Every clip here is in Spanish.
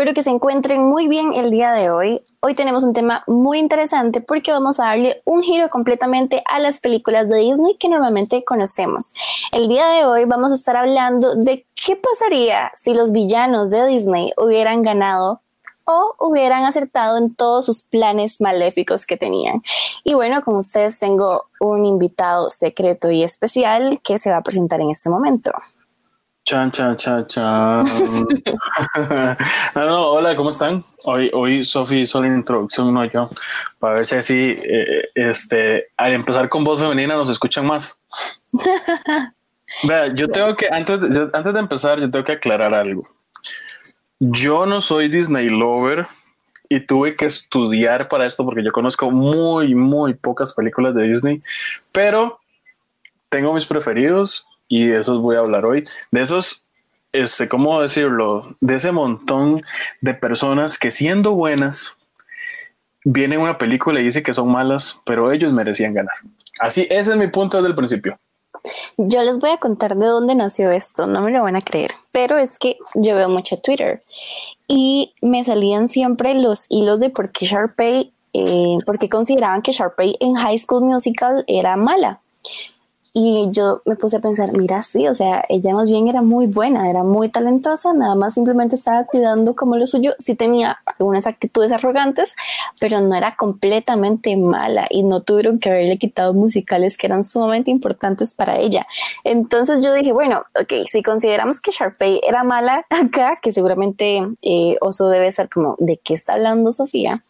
espero que se encuentren muy bien el día de hoy. Hoy tenemos un tema muy interesante porque vamos a darle un giro completamente a las películas de Disney que normalmente conocemos. El día de hoy vamos a estar hablando de qué pasaría si los villanos de Disney hubieran ganado o hubieran acertado en todos sus planes maléficos que tenían. Y bueno, como ustedes tengo un invitado secreto y especial que se va a presentar en este momento. Chan, chan, chan, chan. no, no, hola, ¿cómo están? Hoy, hoy Sofi hizo la introducción, no yo, para ver si así, eh, este, al empezar con voz femenina nos escuchan más. Vea, yo tengo que, antes antes de empezar, yo tengo que aclarar algo. Yo no soy Disney lover y tuve que estudiar para esto porque yo conozco muy, muy pocas películas de Disney, pero tengo mis preferidos y de esos voy a hablar hoy. De esos, este, ¿cómo decirlo? De ese montón de personas que siendo buenas, viene una película y dice que son malas, pero ellos merecían ganar. Así, ese es mi punto desde el principio. Yo les voy a contar de dónde nació esto, no me lo van a creer, pero es que yo veo mucho Twitter y me salían siempre los hilos de por qué Sharpay, eh, por qué consideraban que Sharpay en High School Musical era mala. Y yo me puse a pensar, mira, sí, o sea, ella más bien era muy buena, era muy talentosa, nada más simplemente estaba cuidando como lo suyo. Sí tenía algunas actitudes arrogantes, pero no era completamente mala y no tuvieron que haberle quitado musicales que eran sumamente importantes para ella. Entonces yo dije, bueno, ok, si consideramos que Sharpay era mala acá, que seguramente eh, Oso debe ser como, ¿de qué está hablando Sofía?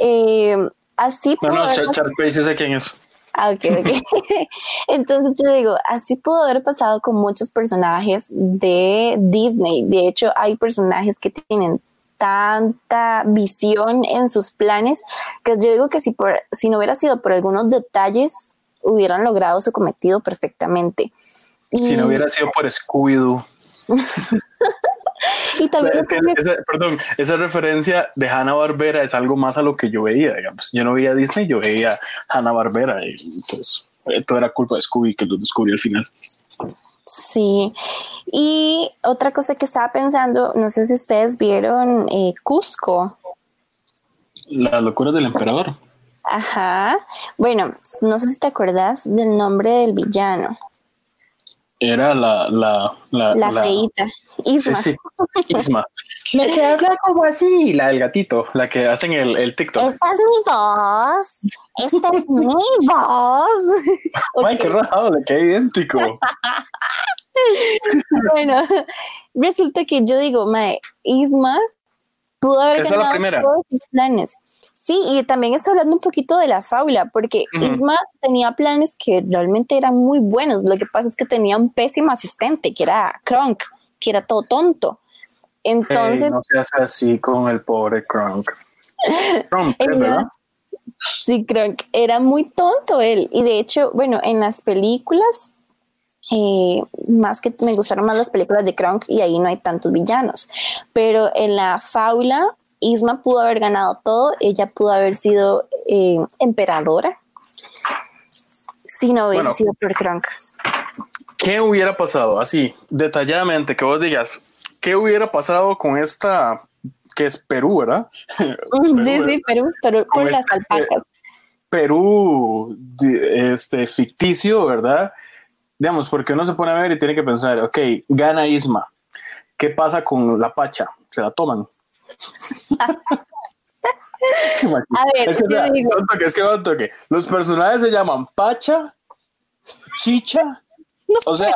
Eh, así. No, no, Sharpay sí sé quién es. Ah, ok, ok. Entonces yo digo, así pudo haber pasado con muchos personajes de Disney. De hecho, hay personajes que tienen tanta visión en sus planes que yo digo que si, por, si no hubiera sido por algunos detalles, hubieran logrado su cometido perfectamente. Si no hubiera sido por Scooby-Doo. y también esa, perdón, esa referencia de Hanna Barbera es algo más a lo que yo veía, digamos. Yo no veía Disney, yo veía Hanna Barbera y entonces eh, todo era culpa de Scooby que lo descubrí al final. Sí, y otra cosa que estaba pensando, no sé si ustedes vieron eh, Cusco. La locura del emperador. Ajá. Bueno, no sé si te acuerdas del nombre del villano era la la la, la, feita Isma. Sí, sí. Isma. la que habla como así, la del gatito, la que hacen el, el TikTok. Esta es mi voz. Esta es mi voz. Ay, qué raro, le queda idéntico. bueno, resulta que yo digo, mae, Isma pudo haber Esa la primera. todos sus planes. Sí, y también estoy hablando un poquito de la fábula, porque Isma tenía planes que realmente eran muy buenos. Lo que pasa es que tenía un pésimo asistente, que era Kronk, que era todo tonto. Entonces. no seas así con el pobre Kronk. Kronk, ¿verdad? Sí, Kronk. Era muy tonto él. Y de hecho, bueno, en las películas, eh, más que me gustaron más las películas de Kronk y ahí no hay tantos villanos. Pero en la fábula Isma pudo haber ganado todo, ella pudo haber sido eh, emperadora si no hubiese sido por Kronk. ¿Qué hubiera pasado? Así, detalladamente, que vos digas, ¿qué hubiera pasado con esta, que es Perú, ¿verdad? sí, sí, Perú, Perú con, las este, alpacas. Perú, este, ficticio, ¿verdad? Digamos, porque uno se pone a ver y tiene que pensar, ok, gana Isma. ¿Qué pasa con la Pacha? ¿Se la toman? A ver, es que, digo... toque, es que un toque. Los personajes se llaman Pacha, Chicha, o sea,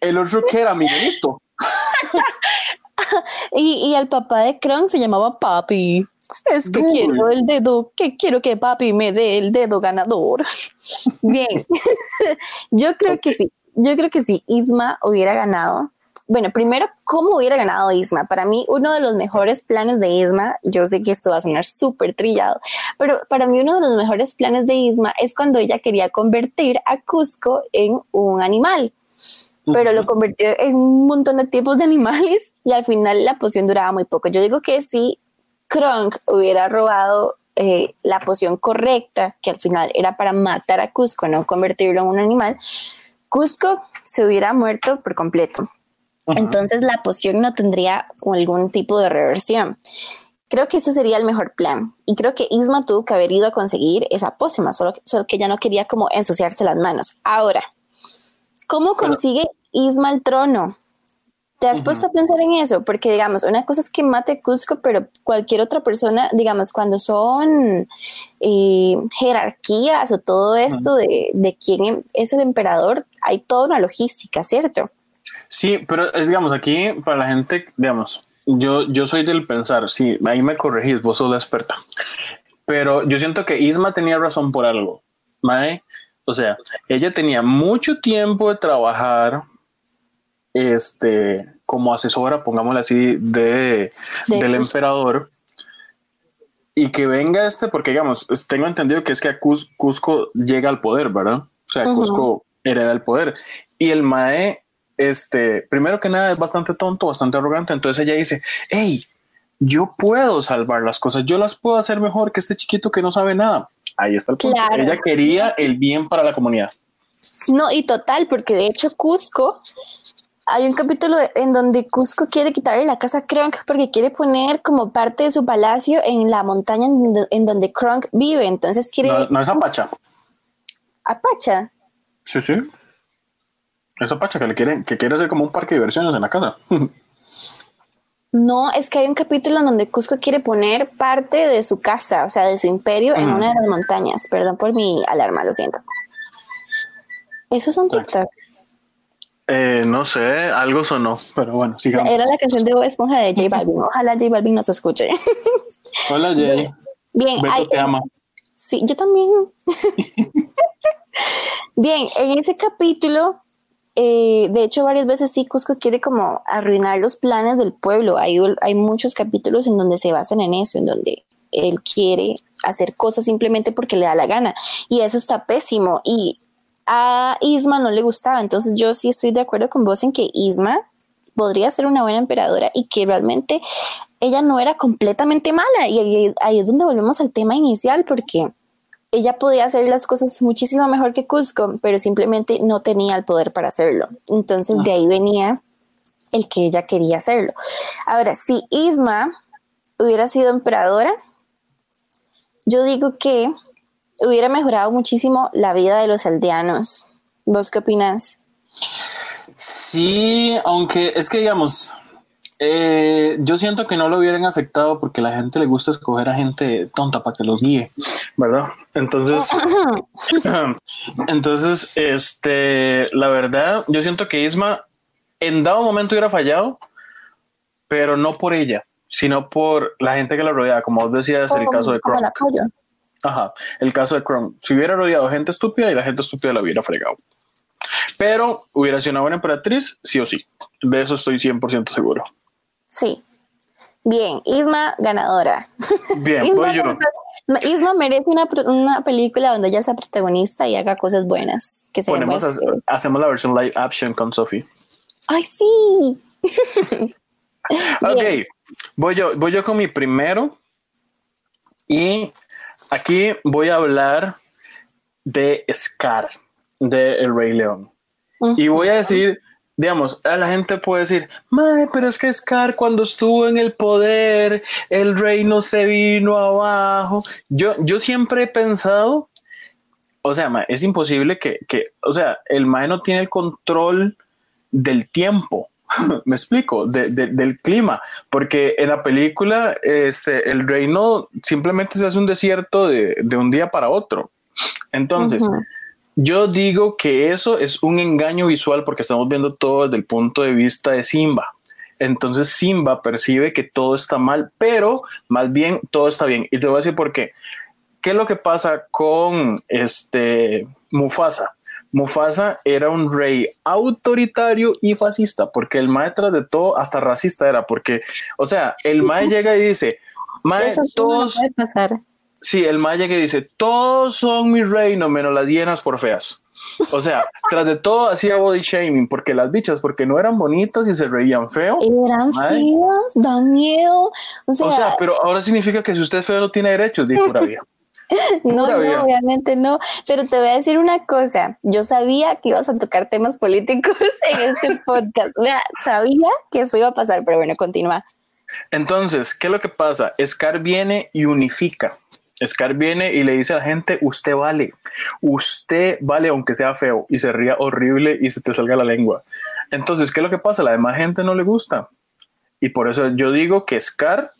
el otro que era Miguelito. y, y el papá de Kron se llamaba Papi. Es que quiero el dedo, que quiero que papi me dé el dedo ganador. Bien, yo creo que sí, yo creo que si Isma hubiera ganado, bueno, primero, ¿cómo hubiera ganado Isma? Para mí, uno de los mejores planes de Isma, yo sé que esto va a sonar súper trillado, pero para mí uno de los mejores planes de Isma es cuando ella quería convertir a Cusco en un animal pero lo convirtió en un montón de tipos de animales y al final la poción duraba muy poco. Yo digo que si Kronk hubiera robado eh, la poción correcta, que al final era para matar a Cusco, no convertirlo en un animal, Cusco se hubiera muerto por completo Entonces la poción no tendría algún tipo de reversión. Creo que ese sería el mejor plan. Y creo que Isma tuvo que haber ido a conseguir esa pócima, solo, solo que ella no quería como ensuciarse las manos. Ahora, ¿cómo consigue Isma el trono? ¿Te has puesto a pensar en eso? Porque, digamos, una cosa es que mate Cusco, pero cualquier otra persona, digamos, cuando son eh, jerarquías o todo esto de, de, quién es el emperador, hay toda una logística, ¿cierto? Sí, pero es, digamos, aquí para la gente, digamos, yo, yo soy del pensar, sí, ahí me corregís, vos sos la experta, pero yo siento que Isma tenía razón por algo, ¿vale? O sea, ella tenía mucho tiempo de trabajar este, como asesora, pongámosle así, de, del emperador. Y que venga este, porque digamos, tengo entendido que es que a Cusco llega al poder, ¿verdad? O sea, Cusco hereda el poder. Y el Mae, este, primero que nada, es bastante tonto, bastante arrogante. Entonces ella dice, hey, yo puedo salvar las cosas, yo las puedo hacer mejor que este chiquito que no sabe nada. Ahí está el punto. Ella quería el bien para la comunidad. No, y total, porque de hecho Cusco hay un capítulo en donde Cusco quiere quitarle la casa a Kronk porque quiere poner como parte de su palacio en la montaña en, donde Kronk vive. Entonces quiere. No, es Apacha. ¿Apacha? Sí, sí. Es Apacha que le quiere, que quiere hacer como un parque de diversiones en la casa. no, es que hay un capítulo en donde Cusco quiere poner parte de su casa, o sea, de su imperio, en una de las montañas. Perdón por mi alarma, lo siento. Eso es un TikTok. Eh, no sé, algo sonó, pero bueno, sigamos. Era la canción de Bob Esponja de J Balvin. Ojalá J Balvin nos escuche. Hola, J. Bien, Beto te ama. Sí, yo también. Bien, en ese capítulo, eh, de hecho, varias veces sí, Cusco quiere como arruinar los planes del pueblo. Hay, muchos capítulos en donde se basan en eso, en donde él quiere hacer cosas simplemente porque le da la gana. Y eso está pésimo. Y a Isma no le gustaba. Entonces yo sí estoy de acuerdo con vos en que Isma podría ser una buena emperadora y que realmente ella no era completamente mala. Y ahí, es donde volvemos al tema inicial porque ella podía hacer las cosas muchísimo mejor que Cusco, pero simplemente no tenía el poder para hacerlo. Entonces de ahí venía el que ella quería hacerlo. Ahora, si Isma hubiera sido emperadora, yo digo que hubiera mejorado muchísimo la vida de los aldeanos. ¿Vos qué opinas? Sí, aunque es que digamos, eh, yo siento que no lo hubieran aceptado porque la gente le gusta escoger a gente tonta para que los guíe, ¿verdad? Entonces, entonces, este, la verdad, yo siento que Isma en dado momento hubiera fallado, pero no por ella, sino por la gente que la rodea, como vos decías, el caso de Kronk. Ajá, el caso de Chrome. Si hubiera rodeado gente estúpida y la gente estúpida la hubiera fregado. Pero hubiera sido una buena emperatriz, sí o sí. De eso estoy 100% seguro. Sí. Bien, Isma ganadora. Bien, voy yo. Isma merece una, una, película donde ella sea protagonista y haga cosas buenas. Que se Ponemos hacemos la versión live action con Sophie. ¡Ay, sí! ok, voy yo, voy yo con mi primero. Y Aquí voy a hablar de Scar, de El Rey León. Y voy a decir, digamos, a la gente puede decir, Mae, pero es que Scar cuando estuvo en el poder, el reino se vino abajo. Yo, yo siempre he pensado, o sea, es imposible que, que, o sea, el Mae no tiene el control del tiempo. me explico, del clima, porque en la película este, el reino simplemente se hace un desierto de, un día para otro. Entonces, yo digo que eso es un engaño visual porque estamos viendo todo desde el punto de vista de Simba. Entonces Simba percibe que todo está mal, pero más bien todo está bien. Y te voy a decir por qué. ¿Qué es lo que pasa con este Mufasa? Mufasa era un rey autoritario y fascista, porque el maestro de todo, hasta racista era, porque, o sea, el mae llega y dice, mae, todos... pasar. Sí, el llega y dice, todos son mi reino, menos las hienas por feas. O sea, tras de todo hacía body shaming, porque las bichas, porque no eran bonitas y se reían feo. Eran feas, da miedo. O sea, pero ahora significa que si usted es feo no tiene derechos, dijo la No, no, obviamente no. Pero te voy a decir una cosa. Yo sabía que ibas a tocar temas políticos en este podcast. sabía que eso iba a pasar, pero bueno, continúa. Entonces, ¿qué es lo que pasa? Scar viene y unifica. Scar viene y le dice a la gente, usted vale, usted vale aunque sea feo y se ría horrible y se te salga la lengua. Entonces, ¿qué es lo que pasa? La demás gente no le gusta. Y por eso yo digo que Scar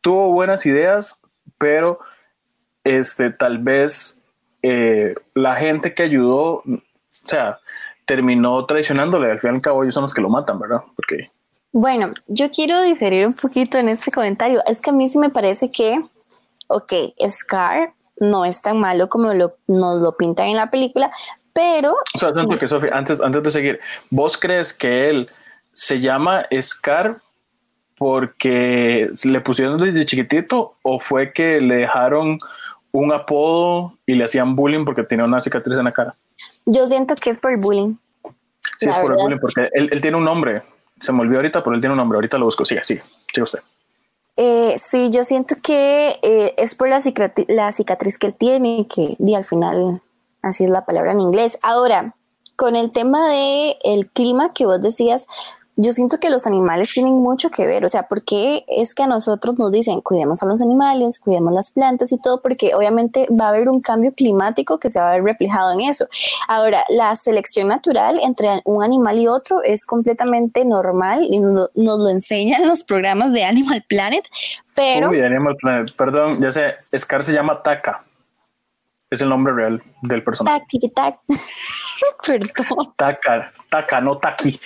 tuvo buenas ideas, pero este, tal vez eh, la gente que ayudó, o sea, terminó traicionándole. Al fin y al cabo, ellos son los que lo matan, ¿verdad? Porque. Bueno, yo quiero diferir un poquito en este comentario. Es que a mí sí me parece que, ok, Scar no es tan malo como lo, nos lo pintan en la película, pero. O sea, siento que Sofía, antes, antes de seguir, ¿vos crees que él se llama Scar porque le pusieron desde chiquitito o fue que le dejaron un apodo y le hacían bullying porque tenía una cicatriz en la cara? Yo siento que es por el bullying. Sí, es por el bullying, porque él, tiene un nombre. Se me olvidó ahorita, pero él tiene un nombre. Ahorita lo busco. Sí, sí, sigue usted. Eh, sí, yo siento que eh, es por la cicatriz, la cicatriz que él tiene, que y al final así es la palabra en inglés. Ahora, con el tema de el clima que vos decías, yo siento que los animales tienen mucho que ver, o sea, porque es que a nosotros nos dicen cuidemos a los animales, cuidemos las plantas y todo, porque obviamente va a haber un cambio climático que se va a ver reflejado en eso. Ahora, la selección natural entre un animal y otro es completamente normal y nos, lo enseñan los programas de Animal Planet, pero... Animal Planet, perdón, ya sé, Scar se llama Taka. Es el nombre real del personaje. Tac, tac. Perdón. Taca, taca, no taqui.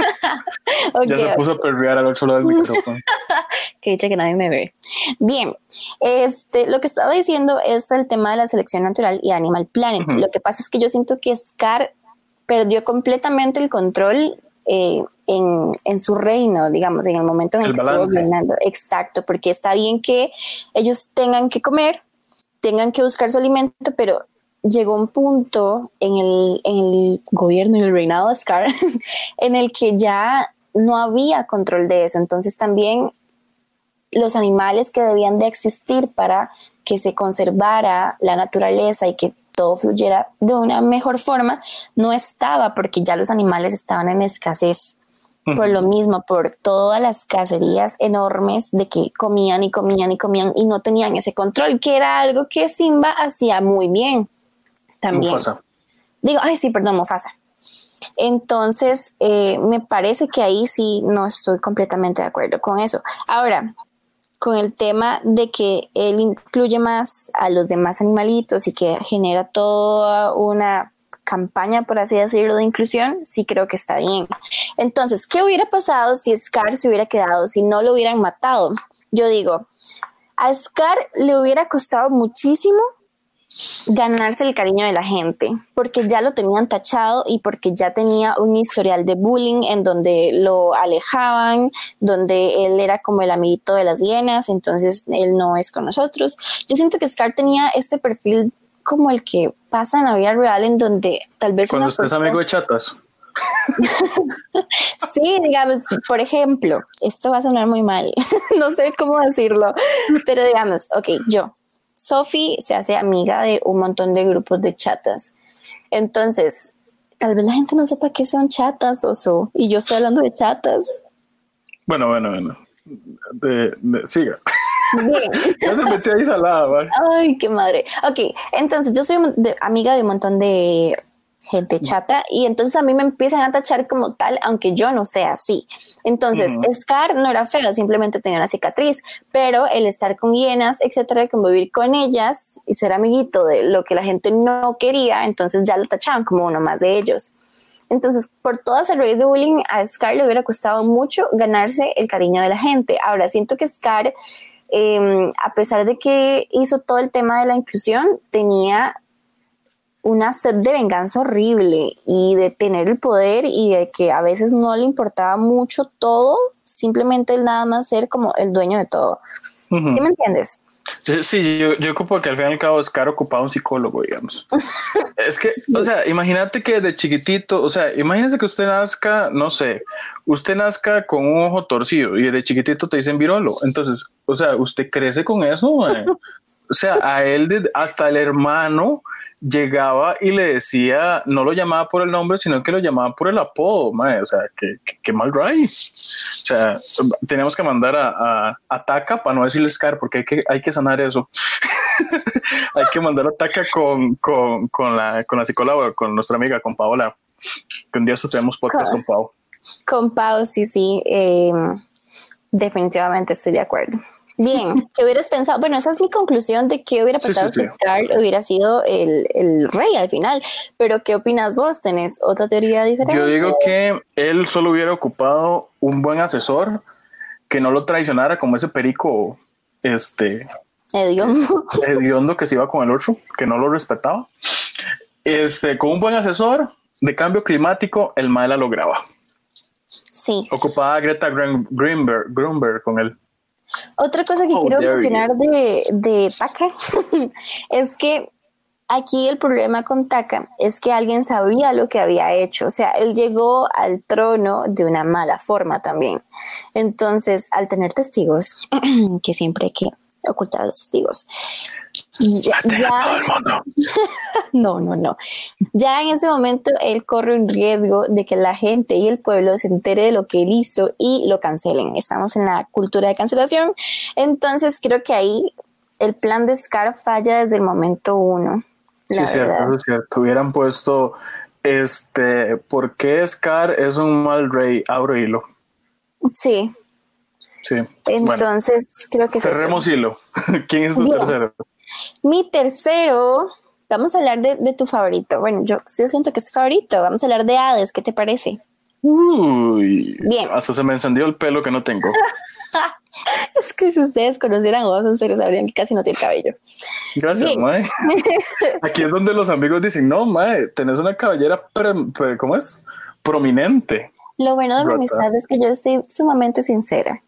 ya se puso a perrear al otro lado del micrófono. que dicha que nadie me ve. Bien, este, lo que estaba diciendo es el tema de la selección natural y Animal Planet. Lo que pasa es que yo siento que Scar perdió completamente el control eh, en, en, su reino, digamos, en el momento en el, que estuvo reinando. Exacto, porque está bien que ellos tengan que comer, tengan que buscar su alimento, pero llegó un punto en el, en el gobierno, en el reinado de Scar, en el que ya no había control de eso. Entonces también los animales que debían de existir para que se conservara la naturaleza y que todo fluyera de una mejor forma, no estaba porque ya los animales estaban en escasez. Por lo mismo, por todas las cacerías enormes de que comían y comían y comían y no tenían ese control, que era algo que Simba hacía muy bien también. Mufasa. Digo, ay, sí, perdón, Mufasa. Entonces, eh, me parece que ahí sí no estoy completamente de acuerdo con eso. Ahora, con el tema de que él incluye más a los demás animalitos y que genera toda una campaña, por así decirlo, de inclusión, sí creo que está bien. Entonces, ¿qué hubiera pasado si Scar se hubiera quedado, si no lo hubieran matado? Yo digo, a Scar le hubiera costado muchísimo ganarse el cariño de la gente, porque ya lo tenían tachado y porque ya tenía un historial de bullying en donde lo alejaban, donde él era como el amiguito de las hienas, entonces él no es con nosotros. Yo siento que Scar tenía este perfil como el que pasa en la vida real, en donde tal vez... Cuando usted es amigo de chatas. sí, digamos, por ejemplo, esto va a sonar muy mal, no sé cómo decirlo, pero digamos, ok, yo, Sophie se hace amiga de un montón de grupos de chatas. Entonces, tal vez la gente no sepa qué son chatas, oso. Y yo estoy hablando de chatas. Bueno, bueno, bueno. De, siga. ya se metió ahí salada, ¿vale? Ay, qué madre. Ok, entonces yo soy amiga de un montón de gente chata y entonces a mí me empiezan a tachar como tal, aunque yo no sea así. Entonces, Scar no era feo, simplemente tenía una cicatriz, pero el estar con hienas, etcétera, convivir con ellas y ser amiguito de lo que la gente no quería, entonces ya lo tachaban como uno más de ellos. Entonces, por toda esa raíz de bullying, a Scar le hubiera costado mucho ganarse el cariño de la gente. Ahora, siento que Scar, em, a pesar de que hizo todo el tema de la inclusión, tenía una sed de venganza horrible y de tener el poder y de que a veces no le importaba mucho todo, simplemente el nada más ser como el dueño de todo. ¿Sí me entiendes? Sí, yo, yo ocupo que al fin y al cabo es caro ocupado un psicólogo, digamos. es que, o sea, imagínate que de chiquitito, o sea, imagínese que usted nazca, no sé, usted nazca con un ojo torcido y de chiquitito te dicen virolo. Entonces, o sea, usted crece con eso. O sea, a él, hasta el hermano llegaba y le decía, no lo llamaba por el nombre, sino que lo llamaba por el apodo, o sea, que, mal ray. O sea, tenemos que mandar a, a, Taka para no decirle Scar, porque hay que, hay que sanar eso. hay que mandar a con, con, con, la, con la psicóloga, con nuestra amiga, con Paola. Que un día tenemos podcast con, Pau. Con Pau, sí, sí. Eh, definitivamente estoy de acuerdo. Bien, ¿qué hubieras pensado? Bueno, esa es mi conclusión de qué hubiera pasado si Scar hubiera sido el, el, rey al final. Pero, ¿qué opinas vos? ¿Tenés otra teoría diferente? Yo digo que él solo hubiera ocupado un buen asesor que no lo traicionara como ese perico, este... Hediondo. Hediondo que se iba con el otro, que no lo respetaba. Este, con un buen asesor de cambio climático, el mal la lograba. Sí. Ocupaba Greta Greenberg, Greenberg con él. Otra cosa que oh, quiero mencionar de, de Taka es que aquí el problema con Taka es que alguien sabía lo que había hecho. O sea, él llegó al trono de una mala forma también. Entonces, al tener testigos, que siempre hay que ocultar a los testigos, ya, no, no, no. Ya en ese momento él corre un riesgo de que la gente y el pueblo se entere de lo que él hizo y lo cancelen. Estamos en la cultura de cancelación. Entonces creo que ahí el plan de Scar falla desde el momento uno. Sí, es cierto, es cierto. Hubieran puesto este, ¿por qué Scar es un mal rey? Abro hilo. Sí. Sí. Entonces, creo que cerremos hilo. ¿Quién es tu tercero? Mi tercero, vamos a hablar de, tu favorito. Bueno, yo, yo siento que es favorito. Vamos a hablar de Hades. ¿Qué te parece? Uy, bien. Hasta se me encendió el pelo que no tengo. es que si ustedes conocieran a vos, en serio sabrían que casi no tiene cabello. Gracias, Mae. Aquí es donde los amigos dicen, no, Mae, tenés una cabellera, ¿cómo es? Prominente. Lo bueno de mi amistad es que yo soy sumamente sincera.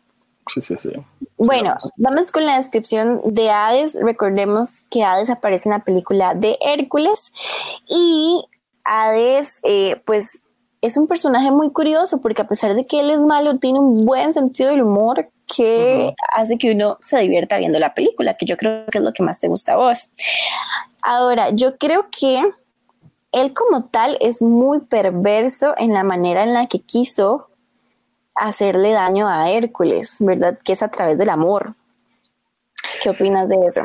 Sí, sí, sí. Bueno, vamos con la descripción de Hades. Recordemos que Hades aparece en la película de Hércules y Hades, eh, pues, es un personaje muy curioso porque a pesar de que él es malo, tiene un buen sentido del humor que hace que uno se divierta viendo la película, que yo creo que es lo que más te gusta a vos. Ahora, yo creo que él como tal es muy perverso en la manera en la que quiso hacerle daño a Hércules, ¿verdad? Que es a través del amor. ¿Qué opinas de eso?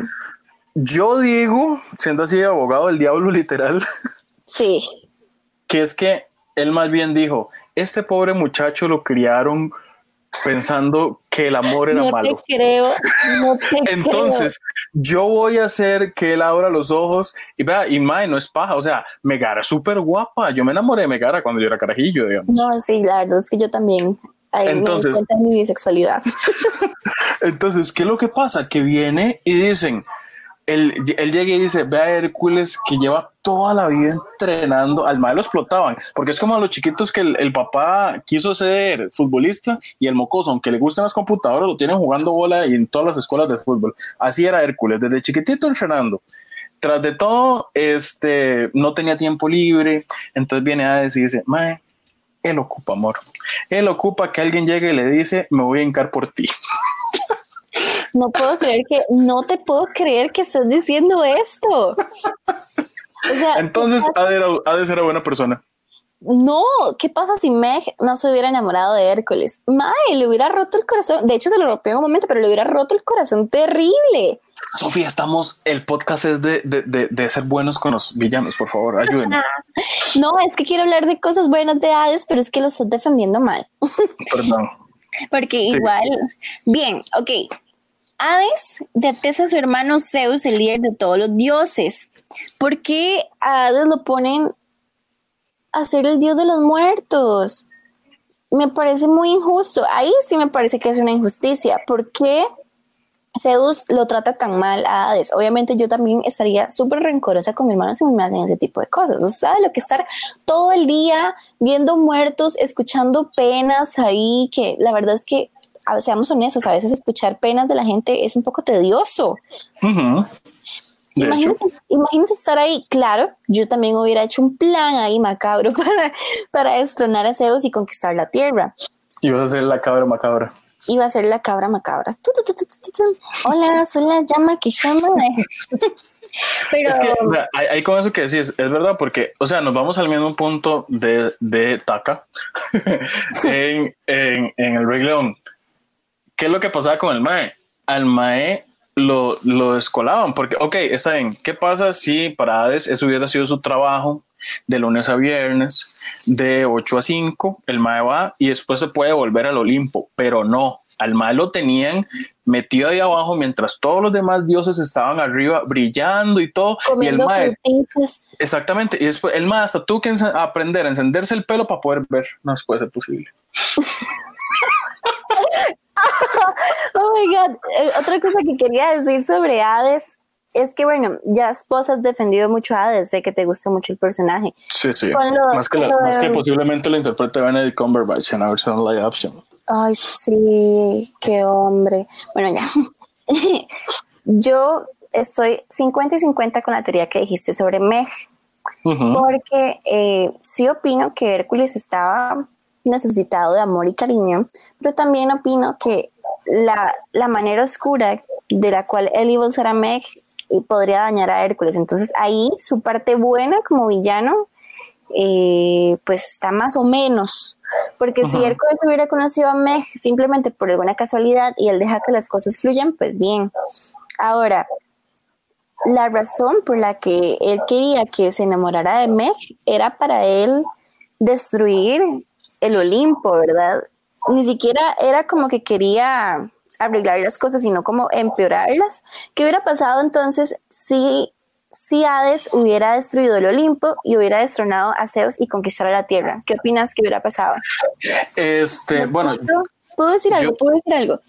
Yo digo, siendo así abogado del diablo literal, sí, que es que él más bien dijo, este pobre muchacho lo criaron pensando que el amor era no malo. Te creo, no te Entonces, yo voy a hacer que él abra los ojos y vea, y Mae no es paja, o sea, Megara es súper guapa. Yo me enamoré de Megara cuando yo era carajillo, digamos. No, sí, la verdad es que yo también entonces, mi bisexualidad. entonces, ¿qué es lo que pasa? Que viene y dicen, él, él, llega y dice, ve a Hércules que lleva toda la vida entrenando, al mal lo explotaban, porque es como a los chiquitos que el, papá quiso ser futbolista y el mocoso, aunque le gustan las computadoras, lo tienen jugando bola y en todas las escuelas de fútbol. Así era Hércules, desde chiquitito entrenando. Tras de todo, este, no tenía tiempo libre, entonces viene a decir, dice, mae, él ocupa amor. Él ocupa que alguien llegue y le dice, me voy a hincar por ti. No puedo creer que, no te puedo creer que estás diciendo esto. Entonces, ha de, ser buena persona. No, ¿qué pasa si Meg no se hubiera enamorado de Hércules? Mae, le hubiera roto el corazón. De hecho, se lo rompió en un momento, pero le hubiera roto el corazón terrible. Sofía, estamos, el podcast es de, de, de, ser buenos con los villanos, por favor, ayúdenme. no, es que quiero hablar de cosas buenas de Hades, pero es que lo estás defendiendo mal. Perdón. Porque igual, bien, ok. Hades detesta a su hermano Zeus, el líder de todos los dioses. ¿Por qué a Hades lo ponen a ser el dios de los muertos? Me parece muy injusto. Ahí sí me parece que es una injusticia. ¿Por qué? Zeus lo trata tan mal a Hades. Obviamente yo también estaría súper rencorosa con mi hermano si me hacen ese tipo de cosas. O sea, lo que estar todo el día viendo muertos, escuchando penas ahí, que la verdad es que, seamos honestos, a veces escuchar penas de la gente es un poco tedioso. Imagínense, estar ahí. Claro, yo también hubiera hecho un plan ahí macabro para, para destronar a Zeus y conquistar la tierra. Y vas a ser la cabra macabra. Iba a ser la cabra macabra. Hola, soy la llama que llama. Pero es que hay, con eso que decís, es verdad, porque, o sea, nos vamos al mismo punto de, de Taka en, en, en, el Rey León. ¿Qué es lo que pasaba con el Mae? Al Mae lo, lo descolaban, porque, ok, está bien, ¿qué pasa si para Hades eso hubiera sido su trabajo de lunes a viernes, de 8 a 5, el Mae va y después se puede volver al Olimpo, pero no, al Mae lo tenían metido ahí abajo mientras todos los demás dioses estaban arriba brillando y todo. y el Mae, exactamente, y después el Mae hasta tuvo que aprender a encenderse el pelo para poder ver, no puede ser posible. oh my god, eh, otra cosa que quería decir sobre Hades es que bueno, ya vos has defendido mucho a Hades, sé que te gusta mucho el personaje. Sí, sí. más, que, más que posiblemente lo interprete Benedict Cumberbatch en la versión live action. Ay, sí, qué hombre. Bueno, ya. Yo estoy 50 y 50 con la teoría que dijiste sobre Meg, porque eh, sí opino que Hércules estaba necesitado de amor y cariño, pero también opino que la, la manera oscura de la cual él iba a usar a Meg y podría dañar a Hércules. Entonces ahí su parte buena como villano, eh, pues está más o menos. Porque si Hércules hubiera conocido a Meg simplemente por alguna casualidad y él deja que las cosas fluyan, pues bien. Ahora, la razón por la que él quería que se enamorara de Meg era para él destruir el Olimpo, ¿verdad? Ni siquiera era como que quería arreglar las cosas, sino como empeorarlas. ¿Qué hubiera pasado entonces si, si Hades hubiera destruido el Olimpo y hubiera destronado a Zeus y conquistara la Tierra? ¿Qué opinas que hubiera pasado? Este, bueno. ¿Puedo decir algo? ¿Puedo decir algo?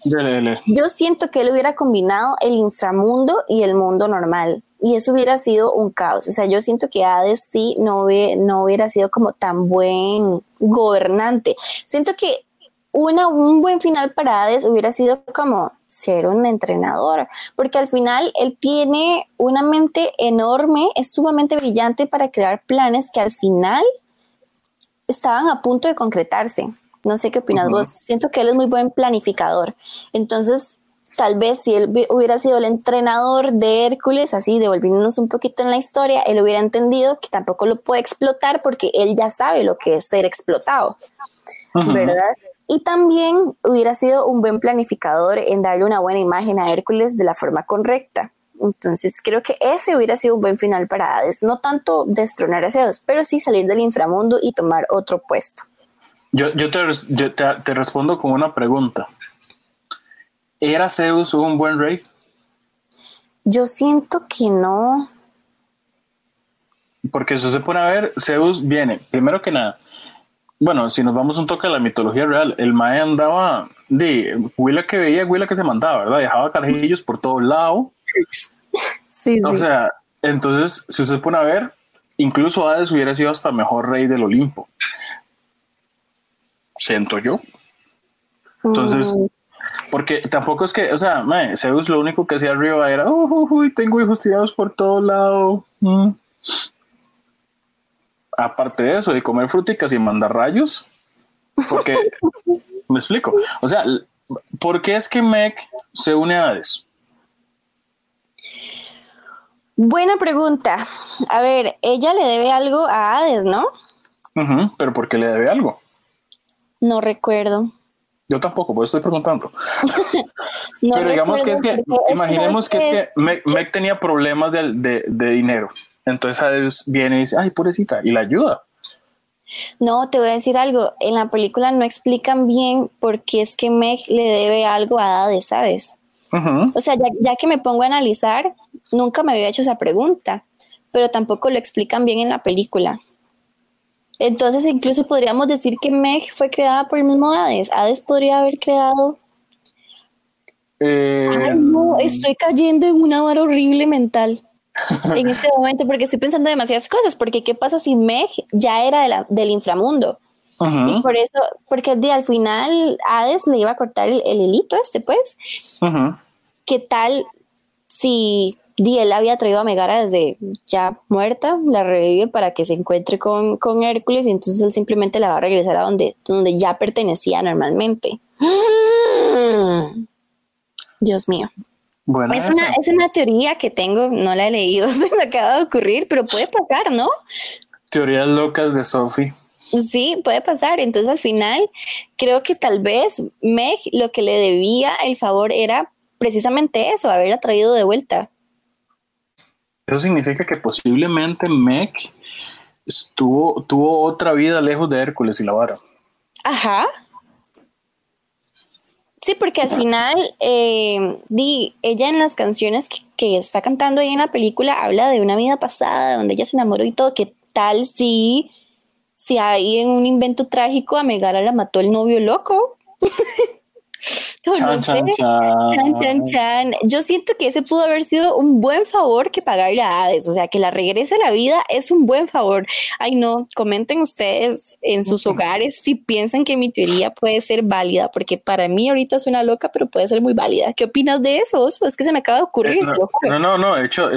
Yo siento que él hubiera combinado el inframundo y el mundo normal. Y eso hubiera sido un caos. O sea, yo siento que Hades sí no, no hubiera sido como tan buen gobernante. Siento que un buen final para Hades hubiera sido como ser un entrenador, porque al final él tiene una mente enorme, es sumamente brillante para crear planes que al final estaban a punto de concretarse. No sé qué opinas vos, siento que él es muy buen planificador. Entonces, tal vez si él hubiera sido el entrenador de Hércules, así devolviéndonos un poquito en la historia, él hubiera entendido que tampoco lo puede explotar porque él ya sabe lo que es ser explotado, ¿verdad? Y también hubiera sido un buen planificador en darle una buena imagen a Hércules de la forma correcta. Entonces creo que ese hubiera sido un buen final para Hades. No tanto destronar a Zeus, pero sí salir del inframundo y tomar otro puesto. Yo, yo, te, te, respondo con una pregunta. ¿Era Zeus un buen rey? Yo siento que no. Porque eso se pone a ver, Zeus viene, primero que nada, bueno, si nos vamos un toque a la mitología real, el Mae andaba de Huila que veía, Huila que se mandaba, ¿verdad? Dejaba carajillos por todos lados. Sí, o sea, entonces, si se pone a ver, incluso Hades hubiera sido hasta mejor rey del Olimpo. Siento yo. Entonces, mm. porque tampoco es que, o sea, mae, Zeus lo único que hacía arriba era, uy, tengo hijos tirados por todos lados. Mm aparte de eso, de comer fruticas y mandar rayos, porque me explico. O sea, ¿por qué es que Meg se une a Hades? Buena pregunta. A ver, ella le debe algo a Hades, ¿no? pero ¿por qué le debe algo? No recuerdo. Yo tampoco, pues estoy preguntando. pero digamos que es que, imaginemos que, es que Meg, tenía problemas de dinero. Entonces Hades viene y dice, ay, pobrecita, y la ayuda. No, te voy a decir algo. En la película no explican bien por qué es que Meg le debe algo a Hades, ¿sabes? O sea, ya, que me pongo a analizar, nunca me había hecho esa pregunta, pero tampoco lo explican bien en la película. Entonces, incluso podríamos decir que Meg fue creada por el mismo Hades. Hades podría haber creado. Eh, Ay, no, estoy cayendo en una vara horrible mental en este momento porque estoy pensando demasiadas cosas, porque qué pasa si Meg ya era del inframundo. Y por eso, porque de, al final Hades le iba a cortar el, el hilito este, pues. ¿Qué tal si di, él había traído a Megara desde ya muerta, la revive para que se encuentre con, con Hércules y entonces él simplemente la va a regresar a donde, donde ya pertenecía normalmente. Dios mío. Bueno, es una, es una teoría que tengo, no la he leído, se me acaba de ocurrir, pero puede pasar, ¿no? Teorías locas de Sophie. Sí, puede pasar. Entonces al final creo que tal vez Meg lo que le debía el favor era precisamente eso, haberla traído de vuelta. Eso significa que posiblemente Meg estuvo, tuvo otra vida lejos de Hércules y la vara. Ajá. Sí, porque al final, eh, di, ella en las canciones que, está cantando ahí en la película habla de una vida pasada, donde ella se enamoró y todo. ¿Qué tal si si hay en un invento trágico a Megara la mató el novio loco. chan, chan, chan. Yo siento que ese pudo haber sido un buen favor que pagarle a Hades, o sea, que la regrese a la vida es un buen favor. Ay, no, comenten ustedes en sus hogares si piensan que mi teoría puede ser válida, porque para mí ahorita suena loca, pero puede ser muy válida. ¿Qué opinas de eso? Es que se me acaba de ocurrir. Eh, no, no, no, de hecho,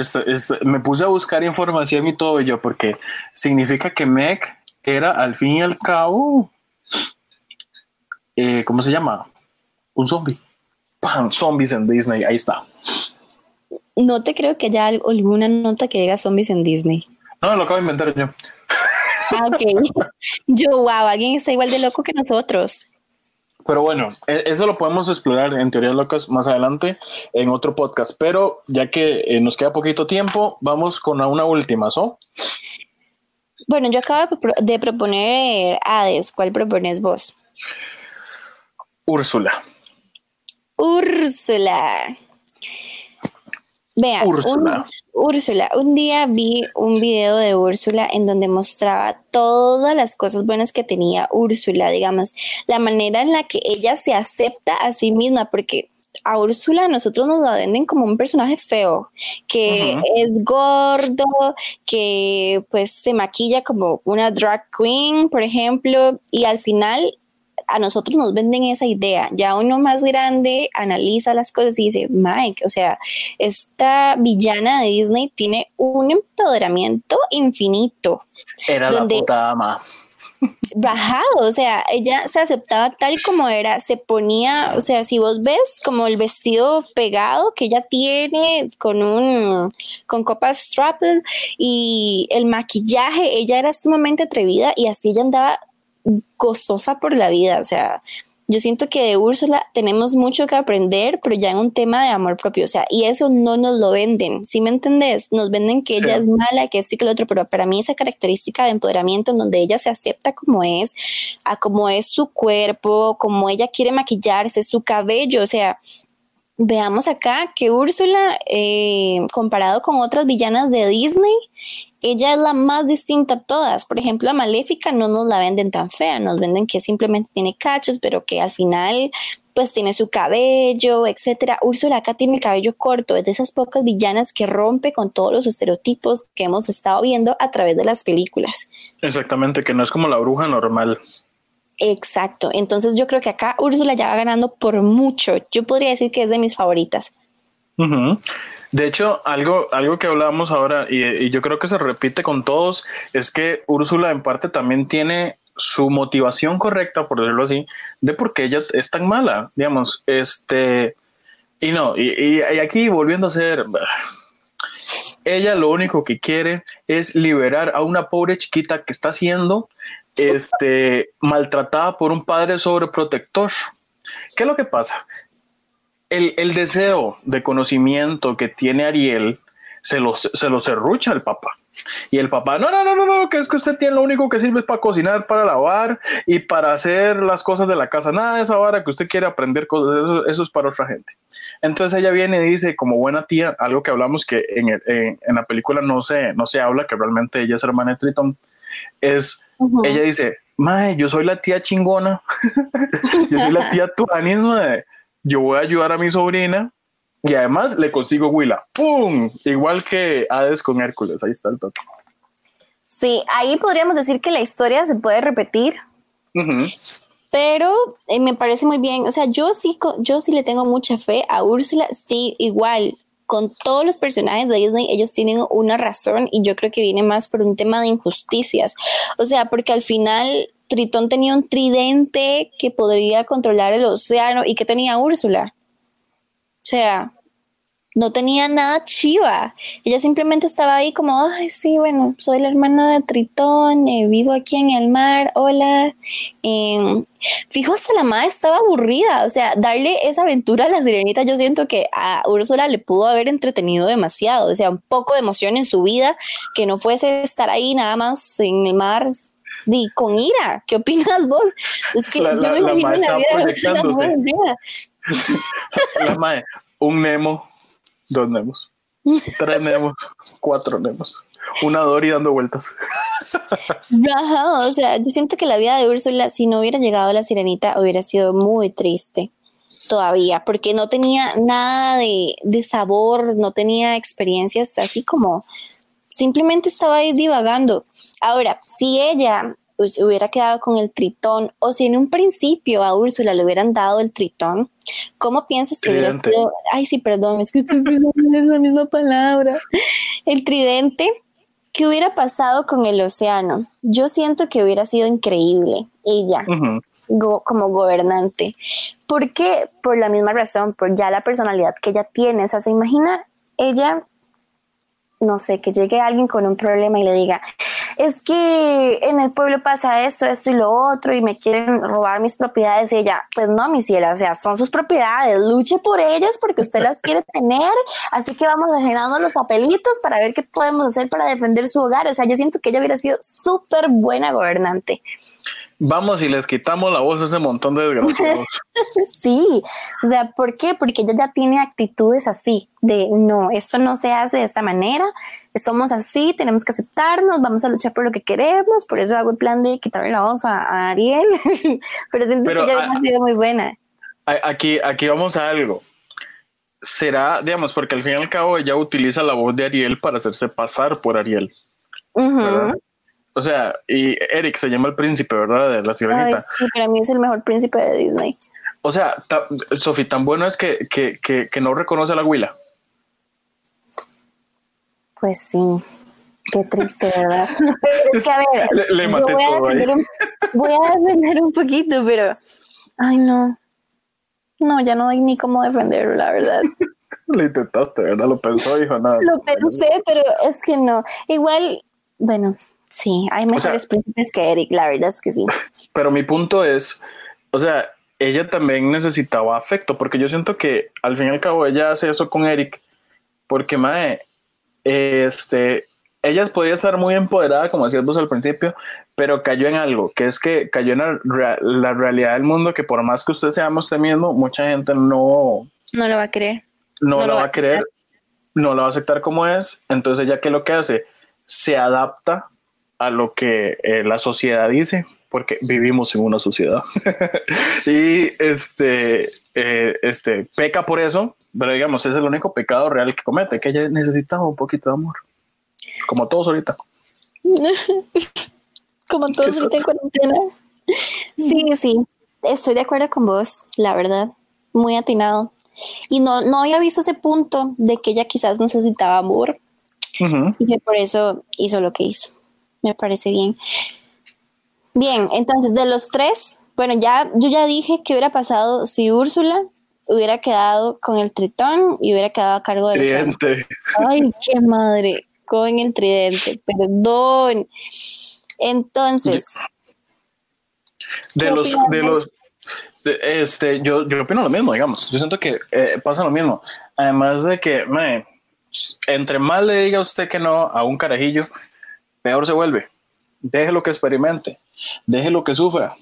me puse a buscar información y todo yo, porque significa que Meg era al fin y al cabo, eh, ¿cómo se llama? Un zombie. ¡Pam! Zombies en Disney, ahí está. No te creo que haya alguna nota que diga zombies en Disney. No, lo acabo de inventar yo. Ah, ok. yo, wow, alguien está igual de loco que nosotros. Pero bueno, e, eso lo podemos explorar en teorías locas más adelante en otro podcast. Pero ya que eh, nos queda poquito tiempo, vamos con una última, ¿so? Bueno, yo acabo de proponer Hades. ¿Cuál propones vos? Úrsula. Úrsula. Vea, Úrsula. Un, Úrsula. Un día vi un video de Úrsula en donde mostraba todas las cosas buenas que tenía Úrsula, digamos, la manera en la que ella se acepta a sí misma, porque a Úrsula nosotros nos la venden como un personaje feo, que es gordo, que pues se maquilla como una drag queen, por ejemplo, y al final a nosotros nos venden esa idea. Ya uno más grande analiza las cosas y dice, Mike, o sea, esta villana de Disney tiene un empoderamiento infinito. Era la puta ama bajado, o sea, ella se aceptaba tal como era, se ponía, o sea, si vos ves como el vestido pegado que ella tiene con un, con copas strap y el maquillaje, ella era sumamente atrevida y así ella andaba gozosa por la vida, o sea, yo siento que de Úrsula tenemos mucho que aprender, pero ya en un tema de amor propio, o sea, y eso no nos lo venden, ¿sí me entendés? Nos venden que ella es mala, que esto y que lo otro, pero para mí esa característica de empoderamiento en donde ella se acepta como es, a como es su cuerpo, como ella quiere maquillarse, su cabello, o sea, veamos acá que Úrsula, eh, comparado con otras villanas de Disney, ella es la más distinta a todas. Por ejemplo, a Maléfica no nos la venden tan fea, nos venden que simplemente tiene cachos, pero que al final pues tiene su cabello, etcétera. Úrsula acá tiene el cabello corto, es de esas pocas villanas que rompe con todos los estereotipos que hemos estado viendo a través de las películas. Exactamente, que no es como la bruja normal. Exacto, entonces yo creo que acá Úrsula ya va ganando por mucho. Yo podría decir que es de mis favoritas. De hecho, algo, algo que hablábamos ahora, y, yo creo que se repite con todos, es que Úrsula en parte también tiene su motivación correcta, por decirlo así, de por qué ella es tan mala, digamos, este, y no, y, aquí volviendo a ser, ella lo único que quiere es liberar a una pobre chiquita que está siendo, este, maltratada por un padre sobreprotector. ¿Qué es lo que pasa? El, deseo de conocimiento que tiene Ariel se lo, se lo serrucha el papá. Y el papá, no, no, no, no, no, que es que usted tiene lo único que sirve es para cocinar, para lavar y para hacer las cosas de la casa. Nada de esa vara que usted quiere aprender cosas, eso, es para otra gente. Entonces ella viene y dice, como buena tía, algo que hablamos que en, en, la película no se, no se habla, que realmente ella es hermana de Triton, es, ella dice, Mae, yo soy la tía chingona, yo soy la tía tuanismo de yo voy a ayudar a mi sobrina y además le consigo Willa. ¡Pum! Igual que Hades con Hércules, ahí está el toque. Sí, ahí podríamos decir que la historia se puede repetir. Pero eh, me parece muy bien, o sea, yo sí, yo sí le tengo mucha fe a Úrsula, sí, igual, con todos los personajes de Disney, ellos tienen una razón y yo creo que viene más por un tema de injusticias. O sea, porque al final Tritón tenía un tridente que podría controlar el océano y que tenía Úrsula. O sea, no tenía nada chiva. Ella simplemente estaba ahí como, ay, sí, bueno, soy la hermana de Tritón, eh, vivo aquí en el mar, hola. Eh, fijo, hasta la madre estaba aburrida. O sea, darle esa aventura a la sirenita, yo siento que a Úrsula le pudo haber entretenido demasiado. O sea, un poco de emoción en su vida, que no fuese estar ahí nada más en el mar. Y con ira, ¿qué opinas vos? Es que La- yo la- me imagino la vida aburrida. La mae, un Nemo, dos Nemos, tres Nemos, cuatro Nemos, una Dory dando vueltas. Ajá, o sea, yo siento que la vida de Úrsula, si no hubiera llegado a la sirenita, hubiera sido muy triste todavía, porque no tenía nada de, de sabor, no tenía experiencias así como simplemente estaba ahí divagando. Ahora, si ella pues, hubiera quedado con el tritón, o si en un principio a Úrsula le hubieran dado el tritón, ¿cómo piensas que hubiera Tridente. sido? Ay, sí, perdón, es que estoy en la misma palabra. El tridente. ¿Qué hubiera pasado con el océano? Yo siento que hubiera sido increíble ella Ujú. go- como gobernante. ¿Por qué? Por la misma razón, por ya la personalidad que ella tiene. O sea, se imagina ella, no sé, que llegue alguien con un problema y le diga, es que en el pueblo pasa eso, esto y lo otro y me quieren robar mis propiedades. Y ella, pues no, mi ciela, o sea, son sus propiedades, luche por ellas porque usted las quiere tener. Así que vamos llenando los papelitos para ver qué podemos hacer para defender su hogar. O sea, yo siento que ella hubiera sido súper buena gobernante. Vamos y les quitamos la voz a ese montón de desgraciados. Sí, o sea, ¿por qué? Porque ella ya tiene actitudes así, de no, esto no se hace de esta manera, somos así, tenemos que aceptarnos, vamos a luchar por lo que queremos, por eso hago el plan de quitarle la voz a, a Ariel, pero siento Pero, que ella ah, ha sido muy buena. A- Aquí, aquí vamos a algo. Será, digamos, porque al fin y al cabo ella utiliza la voz de Ariel para hacerse pasar por Ariel. ¿verdad? O sea, y Eric se llama el príncipe, ¿verdad? De la Ay, sirenita. sí, para mí es el mejor príncipe de Disney. O sea, ta- Sofi, tan bueno es que, que, que, que no reconoce a la huila. Pues sí, qué triste, ¿verdad? Pero es que, a ver, Le- maté voy, a todo ahí. defender un, voy a defender un poquito, pero, ay, no. No, ya no hay ni cómo defenderlo, la verdad. Lo intentaste, ¿verdad? Lo pensó, dijo nada. Lo pensé, pero es que no. Igual, bueno, sí, hay sea- mejores príncipes que Eric, la verdad es que sí. Pero mi punto es, o sea, ella también necesitaba afecto, porque yo siento que al fin y al cabo ella hace eso con Eric, porque mae, este, ella podía estar muy empoderada, como decías vos al principio, pero cayó en algo, que es que cayó en la, rea- la realidad del mundo, que por más que usted sea usted mismo, mucha gente no, No lo va a creer. no, No la va a creer, no la va a aceptar como es. Entonces, ella que lo que hace, se adapta a lo que eh, la sociedad dice, porque vivimos en una sociedad. y este, eh, este peca por eso, pero digamos, es el único pecado real que comete, que ella necesitaba un poquito de amor, como todos ahorita. Como todos Qué ahorita en cuarentena. Sí, sí, estoy de acuerdo con vos, la verdad. Muy atinado. Y no, no había visto ese punto de que ella quizás necesitaba amor y que por eso hizo lo que hizo. Me parece bien. Bien, entonces de los tres, bueno, ya yo ya dije que hubiera pasado si Úrsula hubiera quedado con el tritón y hubiera quedado a cargo del. Tridente. Ay, qué madre, con el tridente, perdón. Entonces, de ¿Qué los de los de- este yo yo opino lo mismo digamos yo siento que eh, pasa lo mismo además de que mae, entre más le diga usted que no a un carajillo peor se vuelve. Déjelo que experimente déjelo que sufra.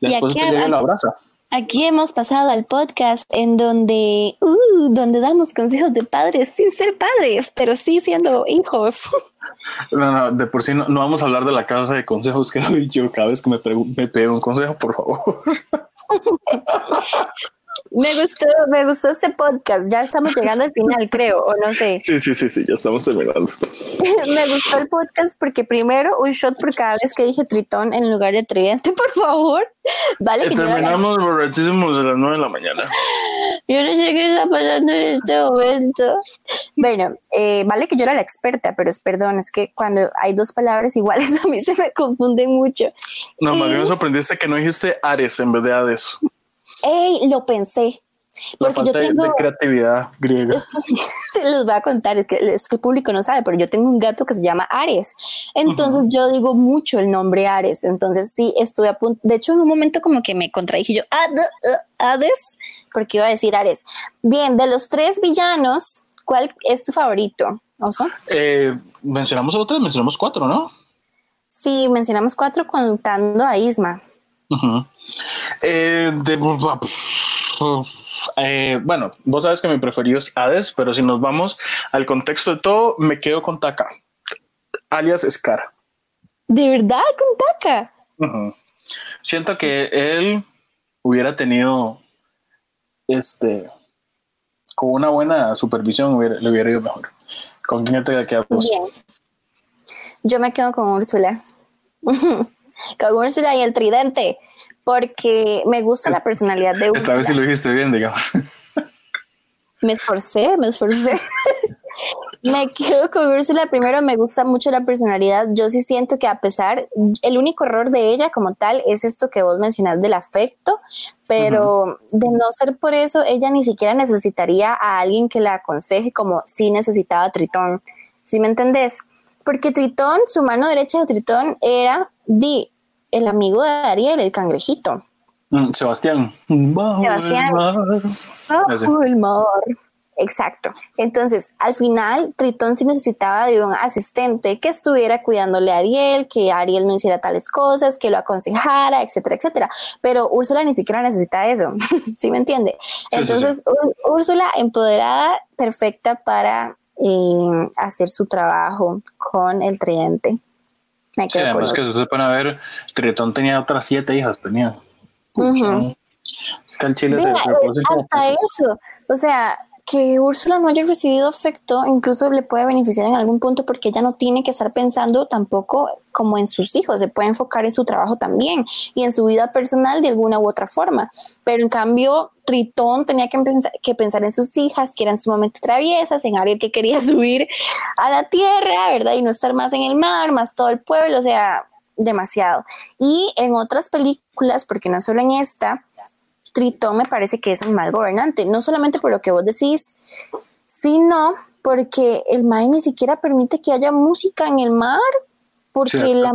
Después y hay- lo abraza. aquí hemos pasado al podcast en donde, uh, donde damos consejos de padres sin ser padres, pero sí siendo hijos. no, no, de por sí no, no vamos a hablar de la casa de consejos que doy yo cada vez que me, me un consejo por favor Me gustó, me gustó este podcast. Ya estamos llegando al final, creo, o no sé. Sí, sí, sí, sí, ya estamos terminando. me gustó el podcast porque primero un shot por cada vez que dije tritón en lugar de tridente, por favor. Vale, que terminamos borrachísimos a las nueve de la mañana. Yo no sé qué está pasando en este momento. Bueno, eh, vale que yo era la experta, pero es perdón, es que cuando hay dos palabras iguales a mí se me confunden mucho. No, más bien me sorprendiste que no dijiste Ares en vez de Hades. Ey, lo pensé. Porque yo tengo, de creatividad griega. Les voy a contar, es que, es que, el público no sabe, pero yo tengo un gato que se llama Ares. Entonces yo digo mucho el nombre Ares. Entonces sí, estuve a punto. De hecho, en un momento como que me contradije yo, Hades, porque iba a decir Ares. Bien, de los tres villanos, ¿cuál es tu favorito, Oso? Eh, mencionamos otros, mencionamos cuatro, ¿no? Sí, mencionamos cuatro contando a Isma. Eh, eh, bueno, vos sabes que mi preferido es Hades, pero si nos vamos al contexto de todo, me quedo con Taka, alias Scar. ¿De verdad con Taka? Siento que él hubiera tenido este con una buena supervisión le hubiera ido mejor. ¿Con quién te quedado? Bien. Yo me quedo con Úrsula. con Úrsula y el tridente porque me gusta la personalidad de Úrsula. Esta vez sí lo dijiste bien, digamos. Me esforcé, me esforcé. me quedo con Úrsula. Primero, me gusta mucho la personalidad. Yo sí siento que a pesar, el único error de ella como tal es esto que vos mencionás del afecto, pero de no ser por eso, ella ni siquiera necesitaría a alguien que la aconseje como si necesitaba Tritón. ¿Sí me entendés? Porque Tritón, su mano derecha de Tritón era Di, el amigo de Ariel, el cangrejito. Mm, Sebastián. Sebastián. el mar. Exacto. Entonces, al final, Tritón sí necesitaba de un asistente que estuviera cuidándole a Ariel, que Ariel no hiciera tales cosas, que lo aconsejara, etcétera, etcétera. Pero Úrsula ni siquiera necesita eso. ¿Sí me entiende? Entonces, Úrsula empoderada, perfecta para eh, hacer su trabajo con el tridente. Sí, además que se pueden ver, Tritón tenía otras siete hijas, tenía. Chile hasta eso, o sea, que Úrsula no haya recibido afecto incluso le puede beneficiar en algún punto porque ella no tiene que estar pensando tampoco como en sus hijos, se puede enfocar en su trabajo también y en su vida personal de alguna u otra forma. Pero en cambio, Tritón tenía que pensar, que pensar en sus hijas, que eran sumamente traviesas, en Ariel que quería subir a la tierra, ¿verdad? Y no estar más en el mar, más todo el pueblo, o sea, demasiado. Y en otras películas, porque no solo en esta, Tritón me parece que es un mal gobernante, no solamente por lo que vos decís, sino porque el MAE ni siquiera permite que haya música en el mar, porque la,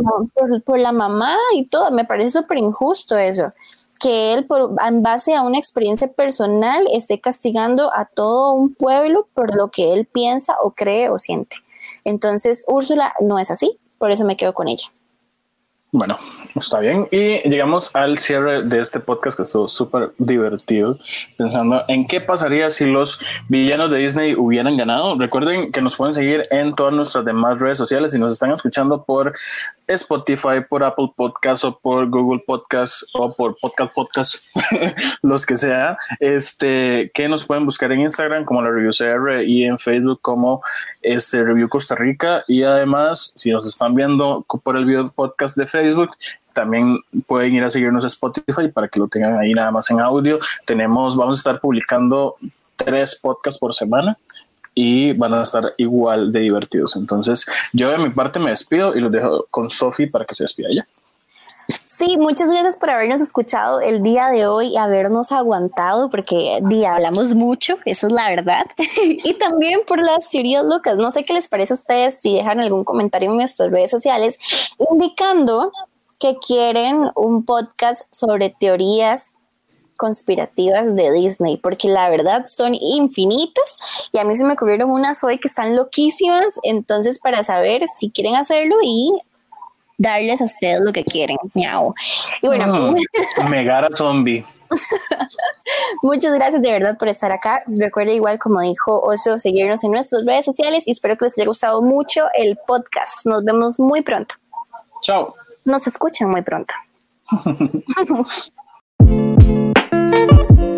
por, la mamá y todo, me parece súper injusto eso, que él por, en base a una experiencia personal esté castigando a todo un pueblo por lo que él piensa o cree o siente. Entonces, Úrsula no es así, por eso me quedo con ella. Bueno, está bien. Y llegamos al cierre de este podcast que estuvo súper divertido, pensando en qué pasaría si los villanos de Disney hubieran ganado. Recuerden que nos pueden seguir en todas nuestras demás redes sociales y nos están escuchando por Spotify, por Apple Podcast o por Google Podcast o por Podcast Podcast, los que sea, este, que nos pueden buscar en Instagram como la Review CR y en Facebook como este Review Costa Rica. Y además, si nos están viendo por el video podcast de Facebook, también pueden ir a seguirnos a Spotify para que lo tengan ahí nada más en audio. Tenemos, vamos a estar publicando tres podcasts por semana y van a estar igual de divertidos. Entonces, yo de mi parte me despido y los dejo con Sofi para que se despida ella. Sí, muchas gracias por habernos escuchado el día de hoy y habernos aguantado, porque día hablamos mucho, eso es la verdad. y también por las teorías locas. No sé qué les parece a ustedes si dejan algún comentario en nuestras redes sociales indicando que quieren un podcast sobre teorías conspirativas de Disney, porque la verdad son infinitas y a mí se me ocurrieron unas hoy que están loquísimas, entonces para saber si quieren hacerlo y darles a ustedes lo que quieren, miau. Y bueno, mm, Megara Zombie. Muchas gracias de verdad por estar acá. Recuerda igual, como dijo Oso, seguirnos en nuestras redes sociales y espero que les haya gustado mucho el podcast. Nos vemos muy pronto. Chao. Nos escuchan muy pronto. thank you.